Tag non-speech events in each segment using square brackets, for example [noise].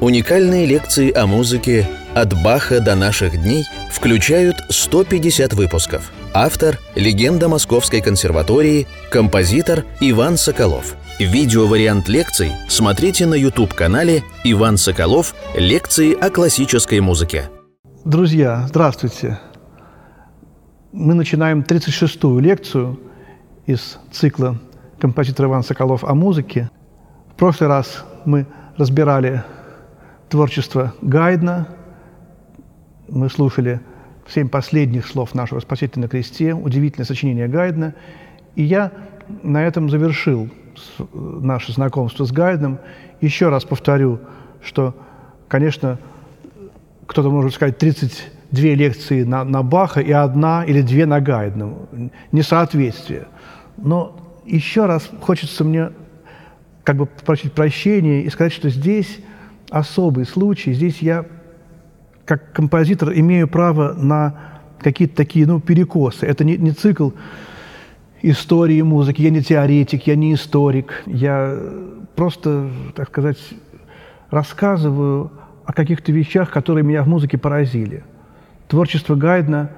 Уникальные лекции о музыке «От Баха до наших дней» включают 150 выпусков. Автор – легенда Московской консерватории, композитор Иван Соколов. Видеовариант лекций смотрите на YouTube-канале «Иван Соколов. Лекции о классической музыке». Друзья, здравствуйте! Мы начинаем 36-ю лекцию из цикла «Композитор Иван Соколов о музыке». В прошлый раз мы разбирали творчество Гайдна, мы слушали семь последних слов нашего Спасителя на кресте, удивительное сочинение Гайдна, и я на этом завершил наше знакомство с Гайдном. Еще раз повторю, что, конечно, кто-то может сказать 32 лекции на, на Баха и одна или две на Гайдна. Несоответствие. Но еще раз хочется мне как бы попросить прощения и сказать, что здесь особый случай. Здесь я, как композитор, имею право на какие-то такие ну, перекосы. Это не, не цикл истории музыки, я не теоретик, я не историк. Я просто, так сказать, рассказываю о каких-то вещах, которые меня в музыке поразили. Творчество Гайдна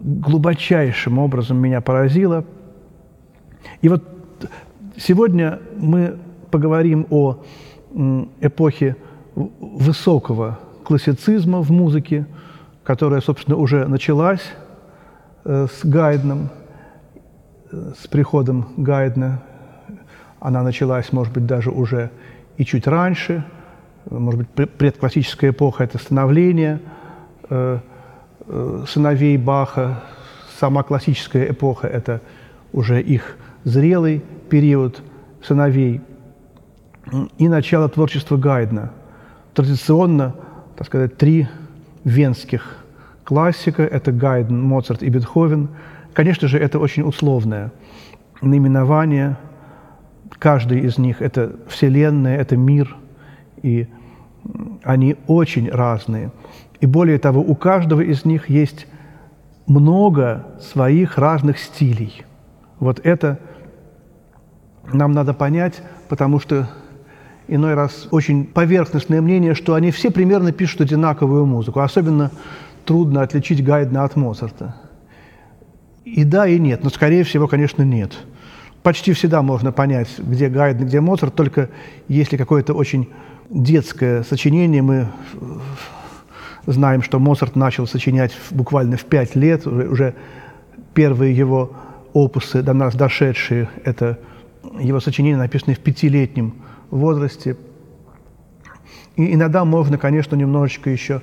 глубочайшим образом меня поразило. И вот сегодня мы поговорим о эпохи высокого классицизма в музыке, которая, собственно, уже началась э, с Гайдном, э, с приходом Гайдна. Она началась, может быть, даже уже и чуть раньше. Может быть, предклассическая эпоха – это становление э, сыновей Баха. Сама классическая эпоха – это уже их зрелый период сыновей – и начало творчества Гайдна. Традиционно, так сказать, три венских классика – это Гайден, Моцарт и Бетховен. Конечно же, это очень условное наименование. Каждый из них – это Вселенная, это мир, и они очень разные. И более того, у каждого из них есть много своих разных стилей. Вот это нам надо понять, потому что иной раз очень поверхностное мнение, что они все примерно пишут одинаковую музыку. Особенно трудно отличить Гайдна от Моцарта. И да, и нет, но, скорее всего, конечно, нет. Почти всегда можно понять, где Гайден, где Моцарт, только если какое-то очень детское сочинение, мы знаем, что Моцарт начал сочинять буквально в пять лет, уже первые его опусы до нас дошедшие, это его сочинения, написанные в пятилетнем возрасте. И иногда можно, конечно, немножечко еще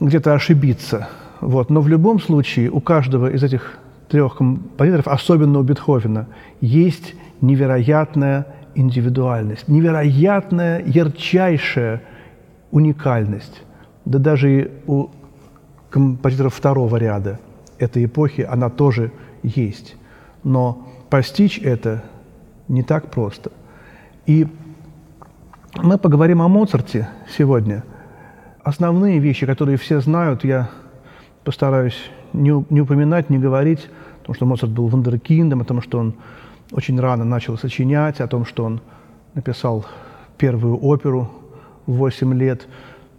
где-то ошибиться. Вот. Но в любом случае у каждого из этих трех композиторов, особенно у Бетховена, есть невероятная индивидуальность, невероятная, ярчайшая уникальность. Да даже и у композиторов второго ряда этой эпохи она тоже есть. Но постичь это не так просто – и мы поговорим о Моцарте сегодня. Основные вещи, которые все знают, я постараюсь не, не упоминать, не говорить, потому что Моцарт был вундеркиндом, о том, что он очень рано начал сочинять, о том, что он написал первую оперу в 8 лет,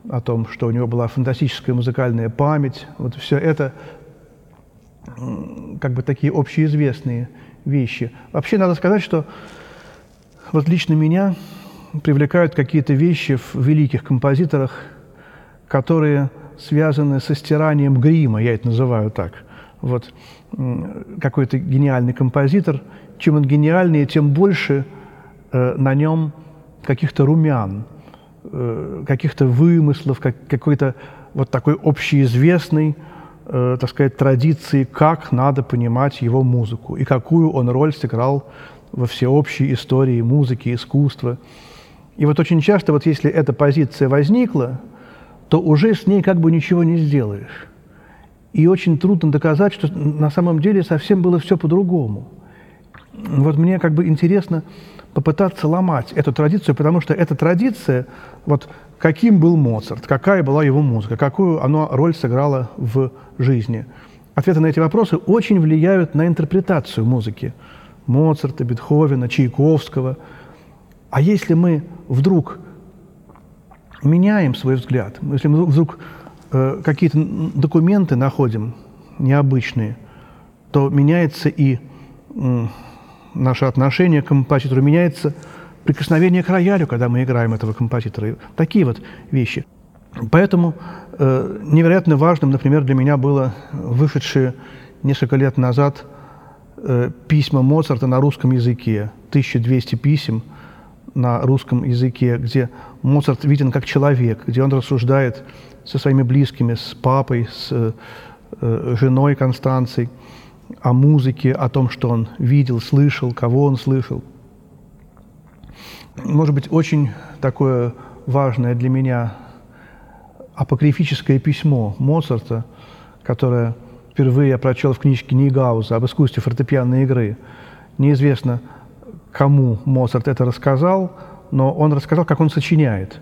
о том, что у него была фантастическая музыкальная память. Вот все это как бы такие общеизвестные вещи. Вообще надо сказать, что вот лично меня привлекают какие-то вещи в великих композиторах, которые связаны со стиранием грима, я это называю так. Вот какой-то гениальный композитор, чем он гениальнее, тем больше э, на нем каких-то румян, э, каких-то вымыслов, как, какой-то вот такой общеизвестной, э, так сказать, традиции, как надо понимать его музыку и какую он роль сыграл во всеобщей истории музыки, искусства. И вот очень часто, вот если эта позиция возникла, то уже с ней как бы ничего не сделаешь. И очень трудно доказать, что на самом деле совсем было все по-другому. Вот мне как бы интересно попытаться ломать эту традицию, потому что эта традиция, вот каким был Моцарт, какая была его музыка, какую она роль сыграла в жизни. Ответы на эти вопросы очень влияют на интерпретацию музыки. Моцарта, Бетховена, Чайковского. А если мы вдруг меняем свой взгляд, если мы вдруг э, какие-то документы находим необычные, то меняется и э, наше отношение к композитору, меняется прикосновение к роялю, когда мы играем этого композитора. Такие вот вещи. Поэтому э, невероятно важным, например, для меня было вышедшие несколько лет назад э, письма Моцарта на русском языке, 1200 писем на русском языке, где Моцарт виден как человек, где он рассуждает со своими близкими, с папой, с э, женой Констанцией о музыке, о том, что он видел, слышал, кого он слышал. Может быть, очень такое важное для меня апокрифическое письмо Моцарта, которое впервые я прочел в книжке Нейгауза об искусстве фортепианной игры. Неизвестно, кому Моцарт это рассказал, но он рассказал, как он сочиняет.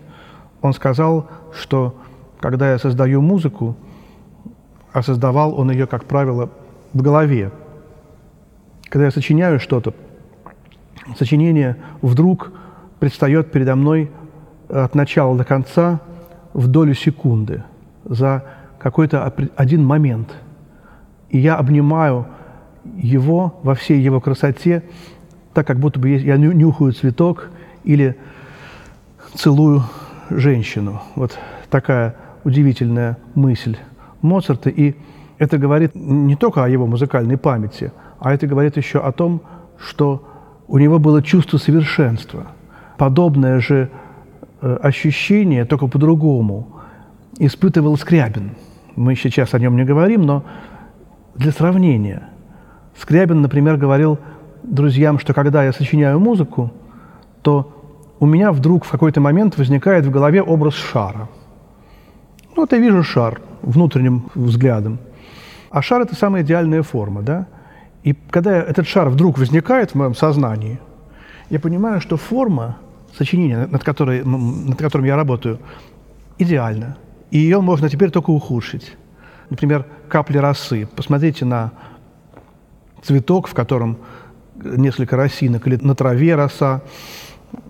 Он сказал, что когда я создаю музыку, а создавал он ее, как правило, в голове. Когда я сочиняю что-то, сочинение вдруг предстает передо мной от начала до конца в долю секунды, за какой-то один момент. И я обнимаю его во всей его красоте, так как будто бы я нюхаю цветок или целую женщину. Вот такая удивительная мысль Моцарта. И это говорит не только о его музыкальной памяти, а это говорит еще о том, что у него было чувство совершенства. Подобное же э, ощущение, только по-другому, испытывал Скрябин. Мы сейчас о нем не говорим, но для сравнения. Скрябин, например, говорил друзьям, что когда я сочиняю музыку, то у меня вдруг в какой-то момент возникает в голове образ шара. Ну, вот я вижу шар внутренним взглядом. А шар – это самая идеальная форма, да? И когда этот шар вдруг возникает в моем сознании, я понимаю, что форма сочинения, над, которой, над которым я работаю, идеальна. И ее можно теперь только ухудшить. Например, капли росы. Посмотрите на цветок, в котором несколько росинок, или на траве роса.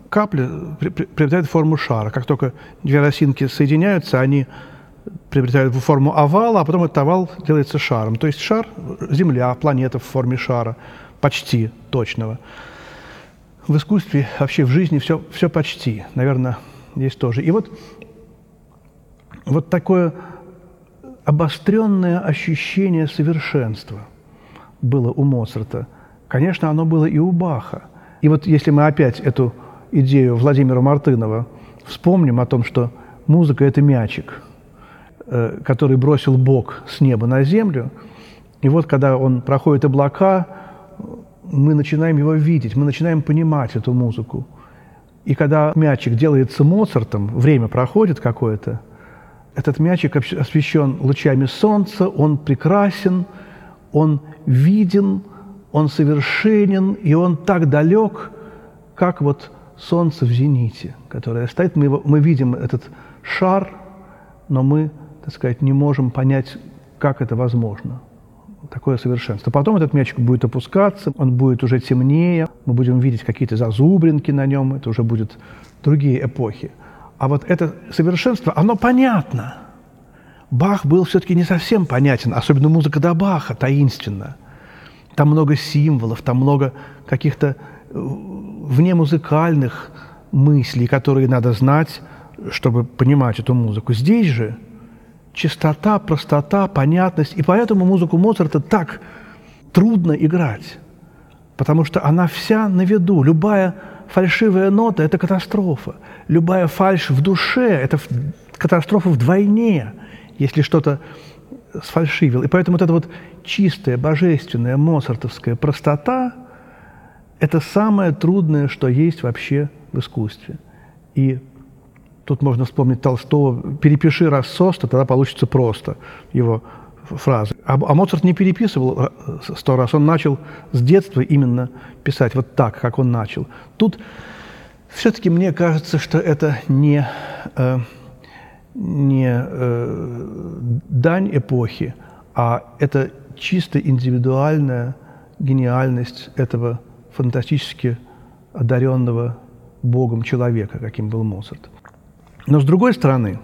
Капли приобретают форму шара. Как только две росинки соединяются, они приобретают форму овала, а потом этот овал делается шаром. То есть шар – Земля, планета в форме шара, почти точного. В искусстве, вообще в жизни все, все почти, наверное, есть тоже. И вот, вот такое обостренное ощущение совершенства было у Моцарта. Конечно, оно было и у Баха. И вот если мы опять эту идею Владимира Мартынова вспомним о том, что музыка – это мячик, э, который бросил Бог с неба на землю, и вот когда он проходит облака, мы начинаем его видеть, мы начинаем понимать эту музыку. И когда мячик делается Моцартом, время проходит какое-то – этот мячик освещен лучами солнца, он прекрасен, он виден, он совершенен, и он так далек, как вот солнце в зените, которое стоит. Мы, его, мы видим этот шар, но мы, так сказать, не можем понять, как это возможно. Такое совершенство. Потом этот мячик будет опускаться, он будет уже темнее, мы будем видеть какие-то зазубринки на нем, это уже будут другие эпохи – а вот это совершенство, оно понятно. Бах был все-таки не совсем понятен, особенно музыка до Баха, таинственна. Там много символов, там много каких-то э, внемузыкальных мыслей, которые надо знать, чтобы понимать эту музыку. Здесь же чистота, простота, понятность. И поэтому музыку Моцарта так трудно играть, потому что она вся на виду. Любая фальшивая нота – это катастрофа. Любая фальшь в душе – это катастрофа вдвойне, если что-то сфальшивил. И поэтому вот эта вот чистая, божественная, моцартовская простота – это самое трудное, что есть вообще в искусстве. И тут можно вспомнить Толстого «перепиши раз соста, тогда получится просто» его фразы. А, а Моцарт не переписывал э, сто раз, он начал с детства именно писать вот так, как он начал. Тут все-таки мне кажется, что это не, э, не э, дань эпохи, а это чисто индивидуальная гениальность этого фантастически одаренного Богом человека, каким был Моцарт. Но с другой стороны,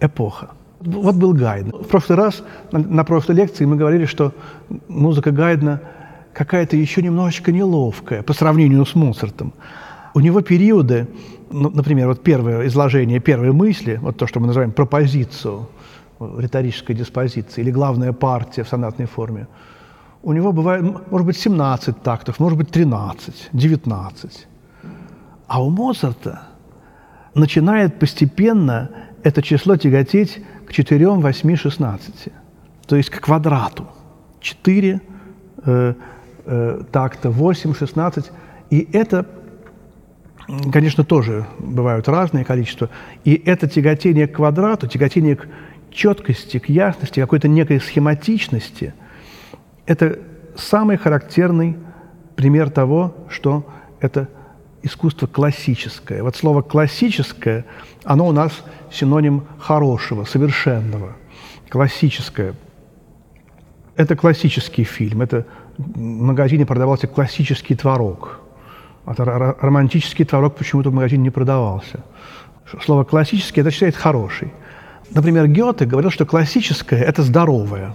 эпоха. Вот был Гайден. В прошлый раз, на, на прошлой лекции мы говорили, что музыка Гайдена какая-то еще немножечко неловкая по сравнению с Моцартом. У него периоды, ну, например, вот первое изложение первой мысли, вот то, что мы называем пропозицию, риторической диспозиции, или главная партия в сонатной форме, у него бывает, может быть, 17 тактов, может быть, 13, 19. А у Моцарта начинает постепенно это число тяготеть к 4, 8, 16, то есть к квадрату. 4 э, э, такта, 8, 16. И это, конечно, тоже бывают разные количества. И это тяготение к квадрату, тяготение к четкости, к ясности, какой-то некой схематичности, это самый характерный пример того, что это искусство классическое. Вот слово «классическое», оно у нас синоним хорошего, совершенного. Классическое. Это классический фильм. Это в магазине продавался классический творог. А романтический творог почему-то в магазине не продавался. Слово «классический» это считает хороший. Например, Гёте говорил, что классическое – это здоровое.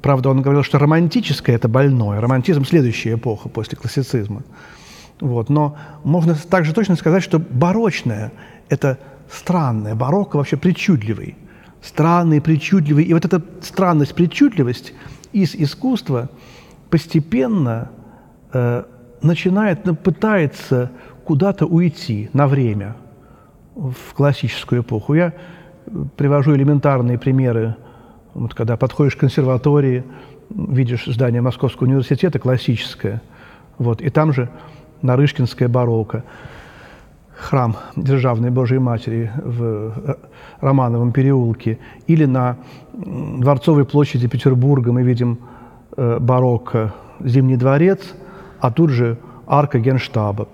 Правда, он говорил, что романтическое – это больное. Романтизм – следующая эпоха после классицизма. Вот. Но можно также точно сказать, что барочное – это странное, барокко вообще причудливый. Странный, причудливый. И вот эта странность, причудливость из искусства постепенно э, начинает, ну, пытается куда-то уйти на время в классическую эпоху. Я привожу элементарные примеры. Вот когда подходишь к консерватории, видишь здание Московского университета классическое, вот, и там же Нарышкинская барокко, храм Державной Божией Матери в э, Романовом переулке, или на Дворцовой площади Петербурга мы видим э, барокко Зимний дворец, а тут же арка Генштаба,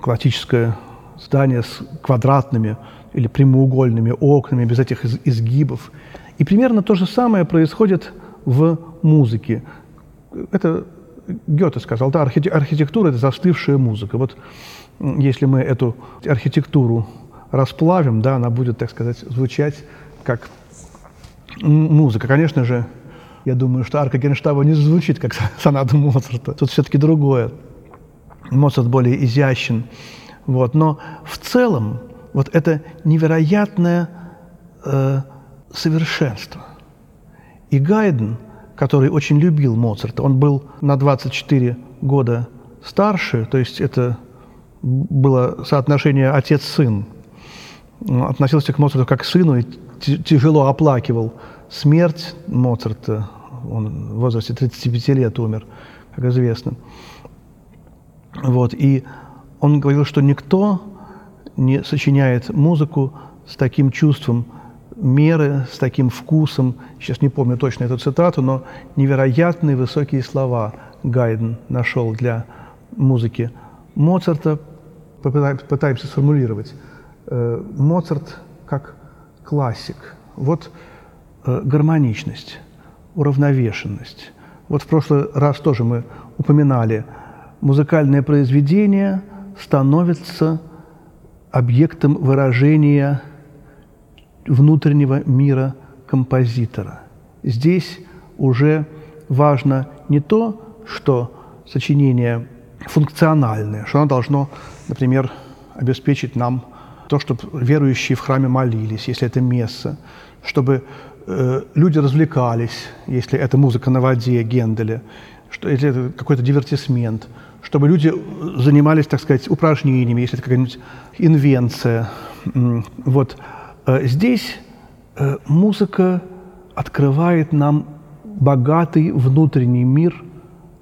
классическое здание с квадратными или прямоугольными окнами, без этих изгибов. И примерно то же самое происходит в музыке. Это Гёте сказал, да, архитектура – это застывшая музыка. Вот если мы эту архитектуру расплавим, да, она будет, так сказать, звучать как музыка. Конечно же, я думаю, что арка Генштаба не звучит как [laughs] соната Моцарта. Тут все-таки другое. Моцарт более изящен. Вот. Но в целом вот это невероятное э, совершенство. И Гайден, который очень любил Моцарта, он был на 24 года старше, то есть это было соотношение отец-сын. относился к Моцарту как к сыну и тяжело оплакивал смерть Моцарта. Он в возрасте 35 лет умер, как известно. Вот. И он говорил, что никто не сочиняет музыку с таким чувством меры, с таким вкусом. Сейчас не помню точно эту цитату, но невероятные высокие слова Гайден нашел для музыки Моцарта. Пытаемся сформулировать. Э, Моцарт как классик. Вот э, гармоничность, уравновешенность. Вот в прошлый раз тоже мы упоминали, музыкальное произведение становится объектом выражения внутреннего мира композитора. Здесь уже важно не то, что сочинение функциональное, что оно должно, например, обеспечить нам то, чтобы верующие в храме молились, если это месса, чтобы э, люди развлекались, если это музыка на воде Генделя, что, если это какой-то дивертисмент – чтобы люди занимались, так сказать, упражнениями, если это какая-нибудь инвенция. Вот здесь э, музыка открывает нам богатый внутренний мир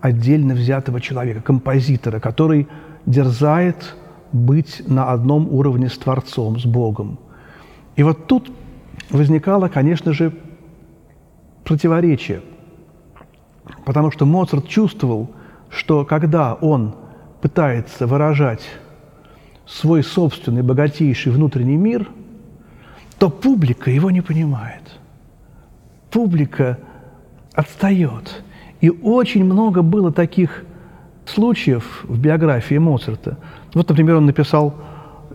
отдельно взятого человека, композитора, который дерзает быть на одном уровне с Творцом, с Богом. И вот тут возникало, конечно же, противоречие, потому что Моцарт чувствовал, что когда он пытается выражать свой собственный богатейший внутренний мир, то публика его не понимает. Публика отстает. И очень много было таких случаев в биографии Моцарта. Вот, например, он написал,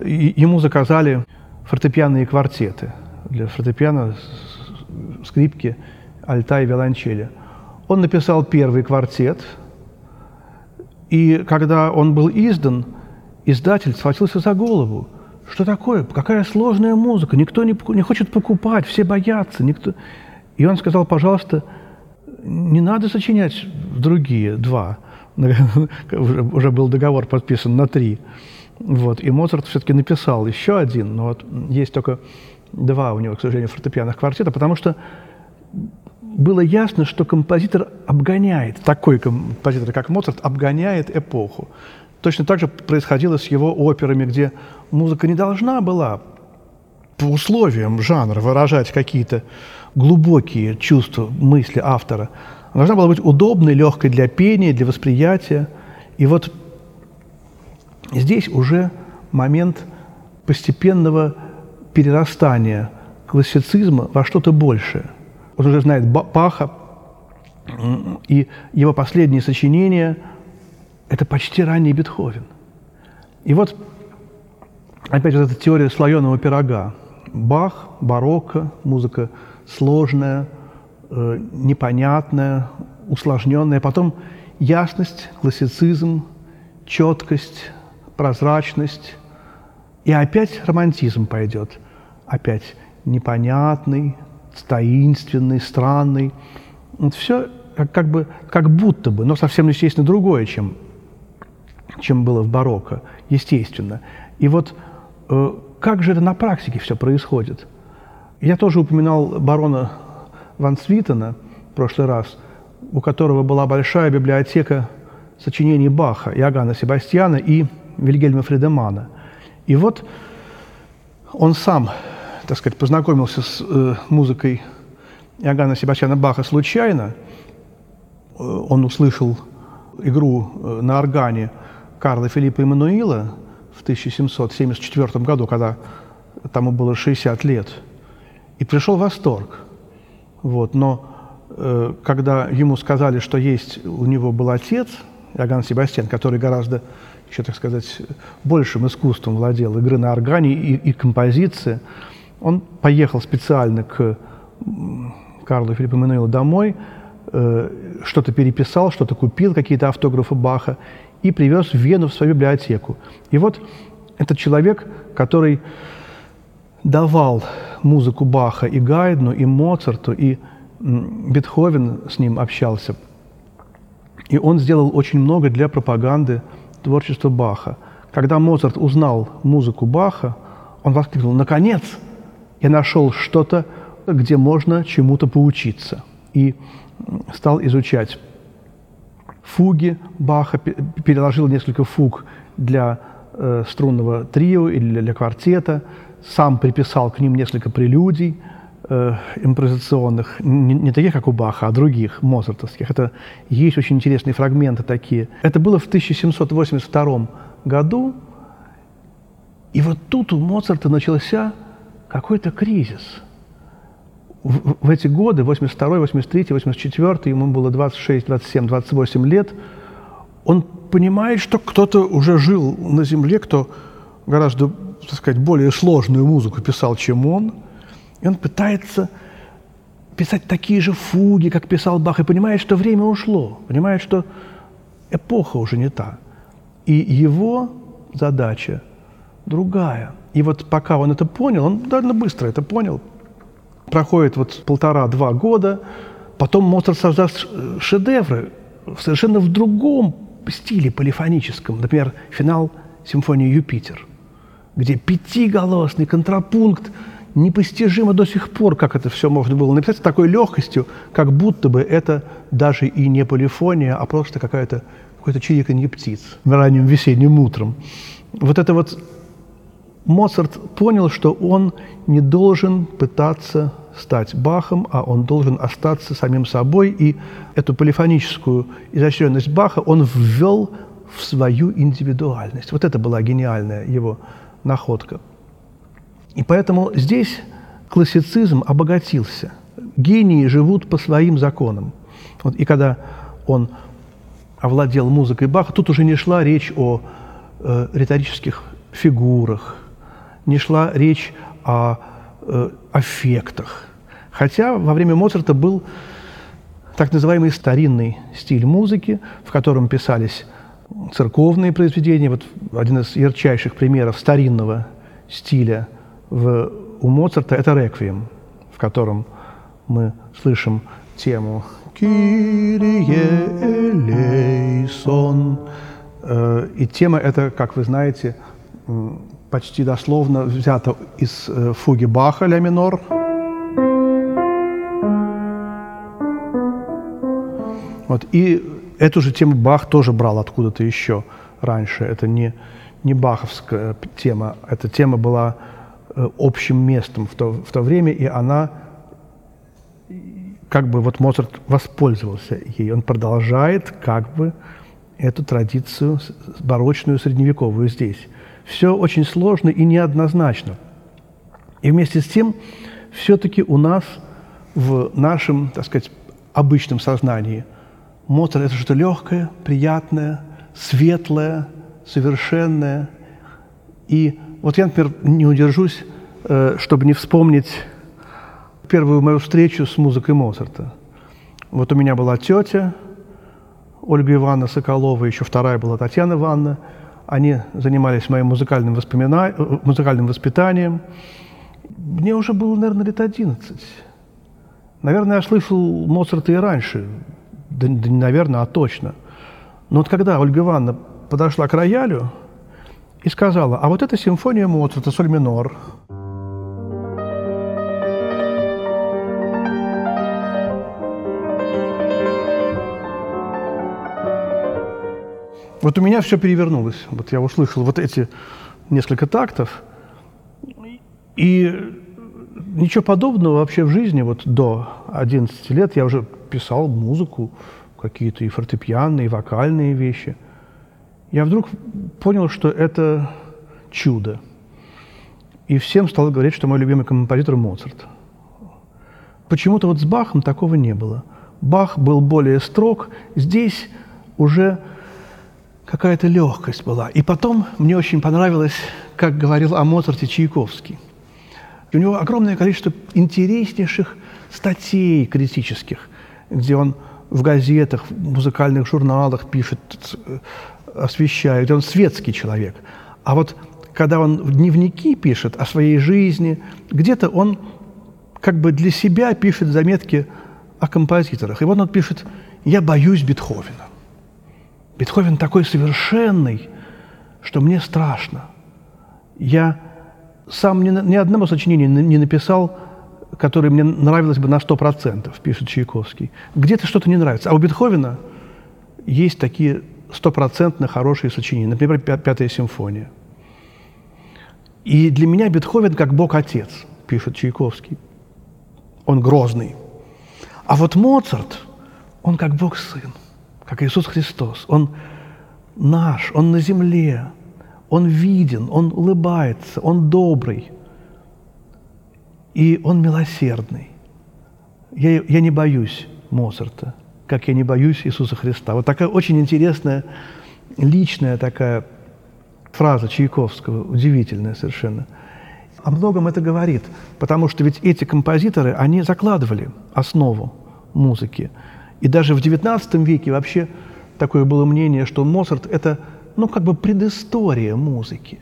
ему заказали фортепианные квартеты для фортепиано, скрипки, альта и виолончели. Он написал первый квартет, и когда он был издан, издатель схватился за голову. Что такое? Какая сложная музыка? Никто не, не хочет покупать, все боятся. Никто... И он сказал, пожалуйста, не надо сочинять другие два. [laughs] Уже был договор подписан на три. Вот. И Моцарт все-таки написал еще один, но вот есть только два у него, к сожалению, фортепианных квартета, потому что было ясно, что композитор обгоняет, такой композитор, как Моцарт, обгоняет эпоху. Точно так же происходило с его операми, где музыка не должна была по условиям жанра выражать какие-то глубокие чувства, мысли автора. Она должна была быть удобной, легкой для пения, для восприятия. И вот здесь уже момент постепенного перерастания классицизма во что-то большее. Он уже знает Баха, и его последние сочинения – это почти ранний Бетховен. И вот опять вот эта теория слоеного пирога. Бах, барокко, музыка сложная, э, непонятная, усложненная. Потом ясность, классицизм, четкость, прозрачность. И опять романтизм пойдет. Опять непонятный, таинственный, странный. Вот все как, как, бы, как будто бы, но совсем, естественно, другое, чем, чем было в барокко, естественно. И вот э, как же это на практике все происходит? Я тоже упоминал барона Ван Свитена в прошлый раз, у которого была большая библиотека сочинений Баха, Иоганна Себастьяна и Вильгельма Фридемана. И вот он сам так сказать, познакомился с э, музыкой Иоганна Себастьяна Баха случайно. Э, он услышал игру э, на органе Карла Филиппа Эммануила в 1774 году, когда тому было 60 лет, и пришел восторг. Вот. Но э, когда ему сказали, что есть у него был отец, Иоганн Себастьян, который гораздо еще, так сказать, большим искусством владел игры на органе и, и композиции, он поехал специально к Карлу Филиппу Мануилу домой, э, что-то переписал, что-то купил, какие-то автографы Баха, и привез в Вену в свою библиотеку. И вот этот человек, который давал музыку Баха и Гайдну, и Моцарту, и Бетховен с ним общался. И он сделал очень много для пропаганды творчества Баха. Когда Моцарт узнал музыку Баха, он воскликнул «Наконец!» я нашел что-то, где можно чему-то поучиться. И стал изучать фуги Баха, переложил несколько фуг для э, струнного трио или для, квартета, сам приписал к ним несколько прелюдий э, импровизационных, не, не таких, как у Баха, а других, моцартовских. Это есть очень интересные фрагменты такие. Это было в 1782 году, и вот тут у Моцарта начался какой-то кризис. В, в эти годы, 82 83 84 ему было 26, 27, 28 лет, он понимает, что кто-то уже жил на Земле, кто гораздо, так сказать, более сложную музыку писал, чем он, и он пытается писать такие же фуги, как писал Бах, и понимает, что время ушло, понимает, что эпоха уже не та. И его задача другая – и вот пока он это понял, он довольно быстро это понял, проходит вот полтора-два года, потом Моцарт создаст шедевры в совершенно в другом стиле полифоническом. Например, финал симфонии «Юпитер», где пятиголосный контрапункт непостижимо до сих пор, как это все можно было написать с такой легкостью, как будто бы это даже и не полифония, а просто какая-то какое-то чириканье птиц ранним весенним утром. Вот это вот Моцарт понял, что он не должен пытаться стать Бахом, а он должен остаться самим собой, и эту полифоническую изощренность Баха он ввел в свою индивидуальность. Вот это была гениальная его находка. И поэтому здесь классицизм обогатился. Гении живут по своим законам. Вот, и когда он овладел музыкой Баха, тут уже не шла речь о э, риторических фигурах, не шла речь о э, аффектах. Хотя во время Моцарта был так называемый старинный стиль музыки, в котором писались церковные произведения. Вот один из ярчайших примеров старинного стиля в, у Моцарта – это «Реквием», в котором мы слышим тему «Кирие элейсон». И тема эта, как вы знаете, почти дословно взята из э, фуги Баха «Ля минор». Вот. И эту же тему Бах тоже брал откуда-то еще раньше. Это не, не баховская тема. Эта тема была э, общим местом в то, в то время, и она как бы вот Моцарт воспользовался ей. Он продолжает как бы эту традицию барочную, средневековую здесь. Все очень сложно и неоднозначно. И вместе с тем, все-таки у нас в нашем, так сказать, обычном сознании Моцарт – это что-то легкое, приятное, светлое, совершенное. И вот я, например, не удержусь, э, чтобы не вспомнить первую мою встречу с музыкой Моцарта. Вот у меня была тетя Ольга Ивановна Соколова, еще вторая была Татьяна Ивановна. Они занимались моим музыкальным, воспомина... Музыкальным воспитанием. Мне уже было, наверное, лет 11. Наверное, я слышал Моцарта и раньше. Да, да не наверное, а точно. Но вот когда Ольга Ивановна подошла к роялю и сказала, а вот эта симфония Моцарта, соль минор – Вот у меня все перевернулось. Вот я услышал вот эти несколько тактов, и ничего подобного вообще в жизни, вот до 11 лет я уже писал музыку, какие-то и фортепианные, и вокальные вещи. Я вдруг понял, что это чудо. И всем стал говорить, что мой любимый композитор Моцарт. Почему-то вот с Бахом такого не было. Бах был более строг. Здесь уже какая-то легкость была. И потом мне очень понравилось, как говорил о Моцарте Чайковский. у него огромное количество интереснейших статей критических, где он в газетах, в музыкальных журналах пишет, освещает, где он светский человек. А вот когда он в дневники пишет о своей жизни, где-то он как бы для себя пишет заметки о композиторах. И вот он пишет «Я боюсь Бетховена». Бетховен такой совершенный, что мне страшно. Я сам ни, ни одного сочинения не написал, которое мне нравилось бы на сто процентов, пишет Чайковский. Где-то что-то не нравится. А у Бетховена есть такие стопроцентно хорошие сочинения. Например, «Пятая симфония». И для меня Бетховен как Бог-Отец, пишет Чайковский. Он грозный. А вот Моцарт, он как Бог-Сын как Иисус Христос. Он наш, Он на земле, Он виден, Он улыбается, Он добрый, и Он милосердный. Я, я не боюсь Моцарта, как я не боюсь Иисуса Христа. Вот такая очень интересная, личная такая фраза Чайковского, удивительная совершенно. О многом это говорит, потому что ведь эти композиторы, они закладывали основу музыки. И даже в XIX веке вообще такое было мнение, что Моцарт – это, ну, как бы предыстория музыки.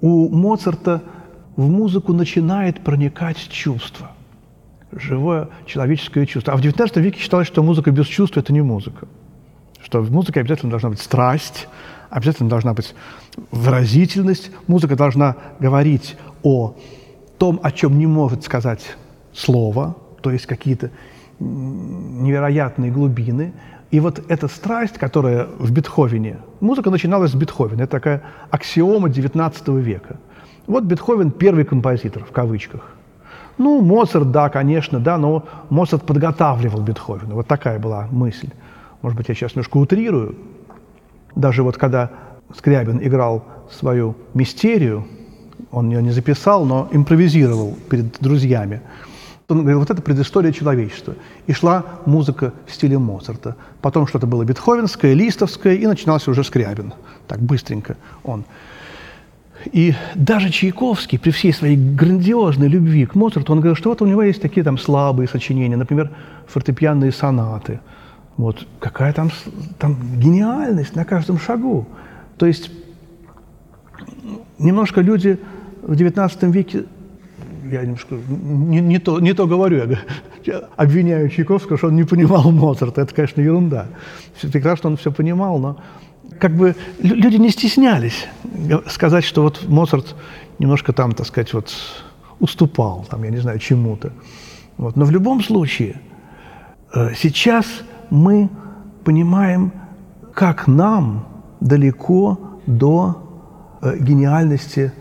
У Моцарта в музыку начинает проникать чувство, живое человеческое чувство. А в XIX веке считалось, что музыка без чувства – это не музыка. Что в музыке обязательно должна быть страсть, обязательно должна быть выразительность. Музыка должна говорить о том, о чем не может сказать слово, то есть какие-то невероятные глубины. И вот эта страсть, которая в Бетховене, музыка начиналась с Бетховена, это такая аксиома XIX века. Вот Бетховен первый композитор, в кавычках. Ну, Моцарт, да, конечно, да, но Моцарт подготавливал Бетховена. Вот такая была мысль. Может быть, я сейчас немножко утрирую. Даже вот когда Скрябин играл свою мистерию, он ее не записал, но импровизировал перед друзьями – он говорил, вот это предыстория человечества. И шла музыка в стиле Моцарта. Потом что-то было бетховенское, листовское, и начинался уже Скрябин. Так быстренько он. И даже Чайковский, при всей своей грандиозной любви к Моцарту, он говорил, что вот у него есть такие там слабые сочинения, например, фортепианные сонаты. Вот какая там, там гениальность на каждом шагу. То есть немножко люди в XIX веке, я немножко не, не, то, не то говорю, я [laughs] обвиняю Чайковского, что он не понимал [laughs] Моцарта. Это, конечно, ерунда. Все прекрасно он все понимал, но как бы люди не стеснялись сказать, что вот Моцарт немножко там, так сказать, вот уступал, там, я не знаю, чему-то. Вот. Но в любом случае, э, сейчас мы понимаем, как нам далеко до э, гениальности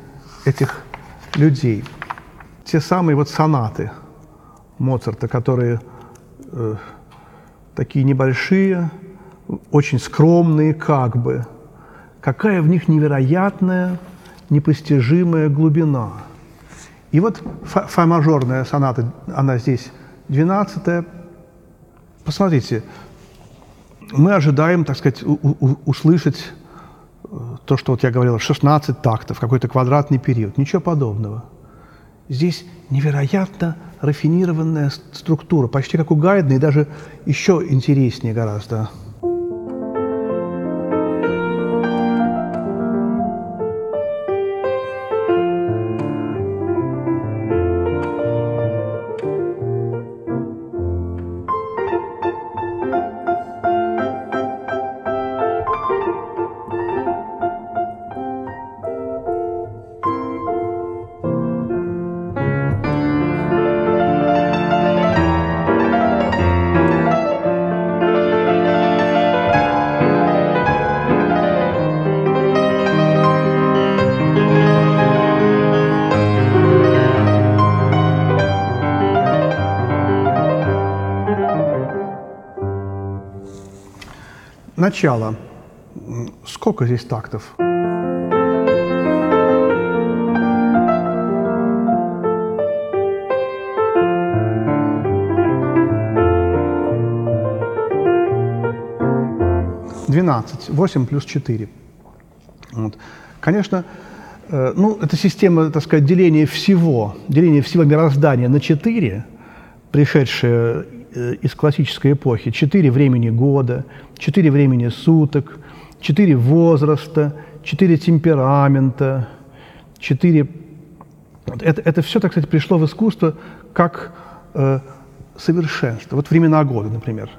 этих людей. Те самые вот сонаты Моцарта, которые э, такие небольшие, очень скромные как бы. Какая в них невероятная, непостижимая глубина. И вот фа-мажорная соната, она здесь 12 Посмотрите, мы ожидаем, так сказать, услышать э, то, что вот я говорил, 16 тактов, какой-то квадратный период. Ничего подобного. Здесь невероятно рафинированная структура, почти как у Гайдна, и даже еще интереснее гораздо. Начало. Сколько здесь тактов? Двенадцать. Восемь плюс четыре. Вот. Конечно, э, ну, это система, так сказать, деления всего, деления всего мироздания на четыре, пришедшая из классической эпохи. Четыре времени года, четыре времени суток, четыре возраста, четыре темперамента, четыре... Это, это все, так сказать, пришло в искусство как э, совершенство. Вот времена года, например.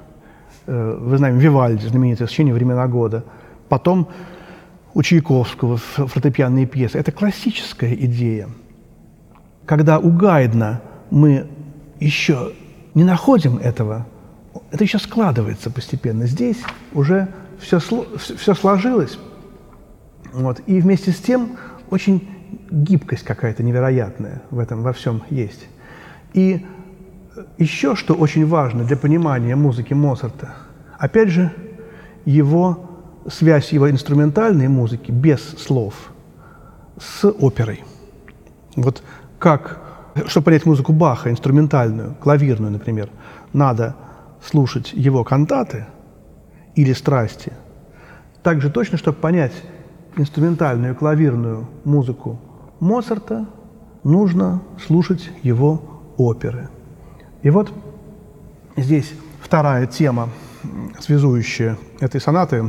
Э, вы знаете, Вивальди, знаменитое сочинение «Времена года». Потом у Чайковского фортепианные пьесы. Это классическая идея. Когда у Гайдна мы еще не находим этого, это еще складывается постепенно. Здесь уже все, все сложилось, вот, и вместе с тем очень гибкость какая-то невероятная в этом во всем есть. И еще что очень важно для понимания музыки Моцарта, опять же, его связь его инструментальной музыки без слов с оперой. Вот как чтобы понять музыку Баха, инструментальную, клавирную, например, надо слушать его кантаты или страсти. Также точно, чтобы понять инструментальную клавирную музыку Моцарта, нужно слушать его оперы. И вот здесь вторая тема, связующая этой сонаты.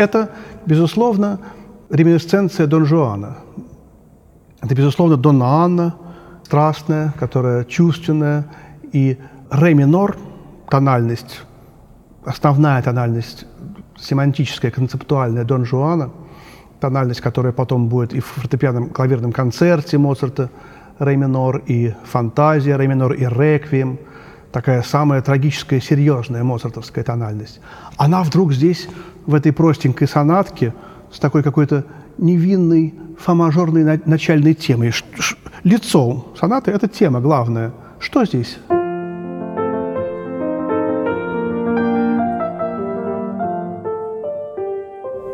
Это, безусловно, реминесценция Дон Жуана. Это, безусловно, Дон Анна, страстная, которая чувственная, и ре минор, тональность, основная тональность, семантическая, концептуальная Дон Жуана, тональность, которая потом будет и в фортепианном клавирном концерте Моцарта, ре минор, и фантазия, ре минор, и реквием – такая самая трагическая, серьезная моцартовская тональность. Она вдруг здесь, в этой простенькой сонатке, с такой какой-то невинной фа-мажорной начальной темой. Лицо сонаты – это тема главная. Что здесь?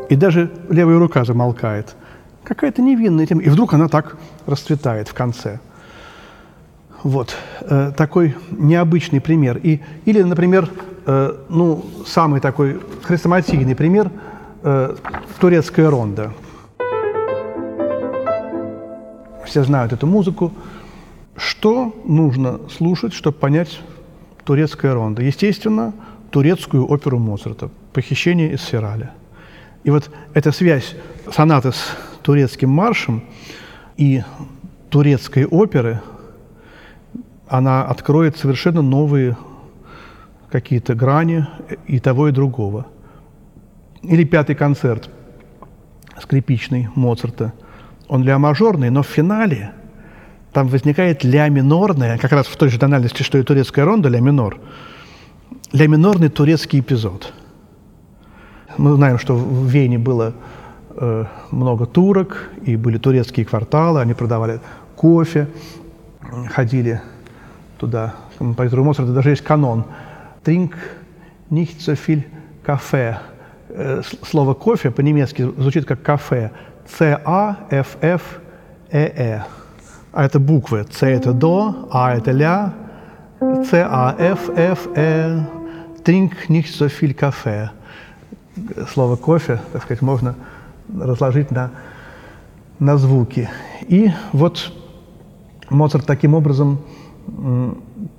и даже левая рука замолкает. Какая-то невинная тема. И вдруг она так расцветает в конце. Вот э, такой необычный пример. И, или, например, ну, самый такой хрестоматийный пример э, – турецкая ронда. Все знают эту музыку. Что нужно слушать, чтобы понять турецкая ронда? Естественно, турецкую оперу Моцарта «Похищение из Сираля». И вот эта связь сонаты с турецким маршем и турецкой оперы, она откроет совершенно новые какие-то грани и того, и другого. Или пятый концерт скрипичный Моцарта. Он ля-мажорный, но в финале там возникает ля-минорная, как раз в той же тональности, что и турецкая ронда, ля-минор, ля-минорный турецкий эпизод. Мы знаем, что в Вене было э, много турок, и были турецкие кварталы, они продавали кофе, ходили туда. Композитору Моцарта даже есть канон. Trink nicht so viel кафе. Слово кофе по-немецки звучит как кафе. C-A-F-F-E-E. А это буквы. C это до, А это ля, C-A-F-F-E. Trink nicht so viel кафе. Слово кофе, так сказать, можно разложить на, на звуки. И вот Моцарт таким образом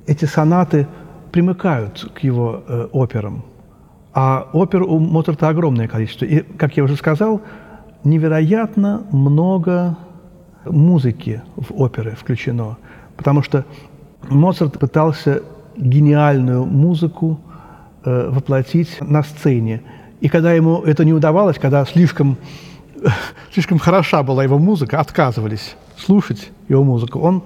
эти сонаты примыкают к его э, операм. А опер у Моцарта огромное количество. И, как я уже сказал, невероятно много музыки в оперы включено. Потому что Моцарт пытался гениальную музыку э, воплотить на сцене. И когда ему это не удавалось, когда слишком, [laughs] слишком хороша была его музыка, отказывались слушать его музыку, он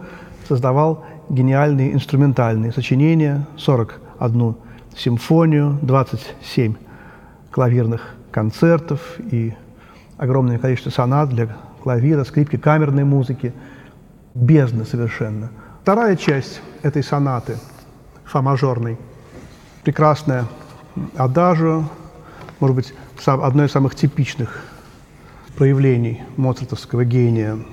создавал гениальные инструментальные сочинения, 41 симфонию, 27 клавирных концертов и огромное количество сонат для клавира, скрипки, камерной музыки. Бездна совершенно. Вторая часть этой сонаты, фа-мажорной, прекрасная адажио, может быть, одно из самых типичных проявлений моцартовского гения –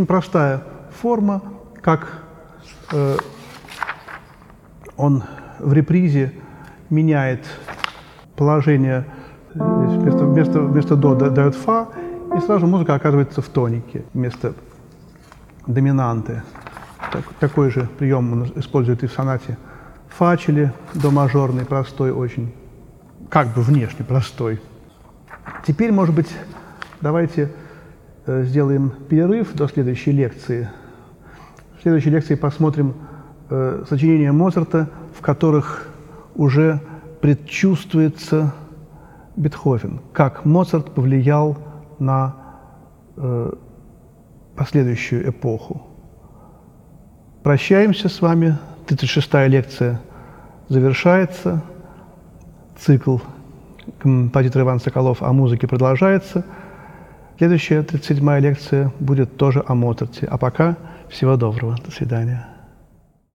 Очень простая форма, как э, он в репризе меняет положение, вместо, вместо, вместо до дает фа, и сразу музыка оказывается в тонике вместо доминанты. Так, такой же прием он использует и в сонате фачели, до мажорный, простой очень, как бы внешне простой. Теперь, может быть, давайте сделаем перерыв до следующей лекции. В следующей лекции посмотрим э, сочинения Моцарта, в которых уже предчувствуется Бетховен, как Моцарт повлиял на э, последующую эпоху. Прощаемся с вами. 36-я лекция завершается. Цикл композитор Иван Соколов о музыке продолжается. Следующая 37-я лекция будет тоже о Моцарте. А пока всего доброго. До свидания.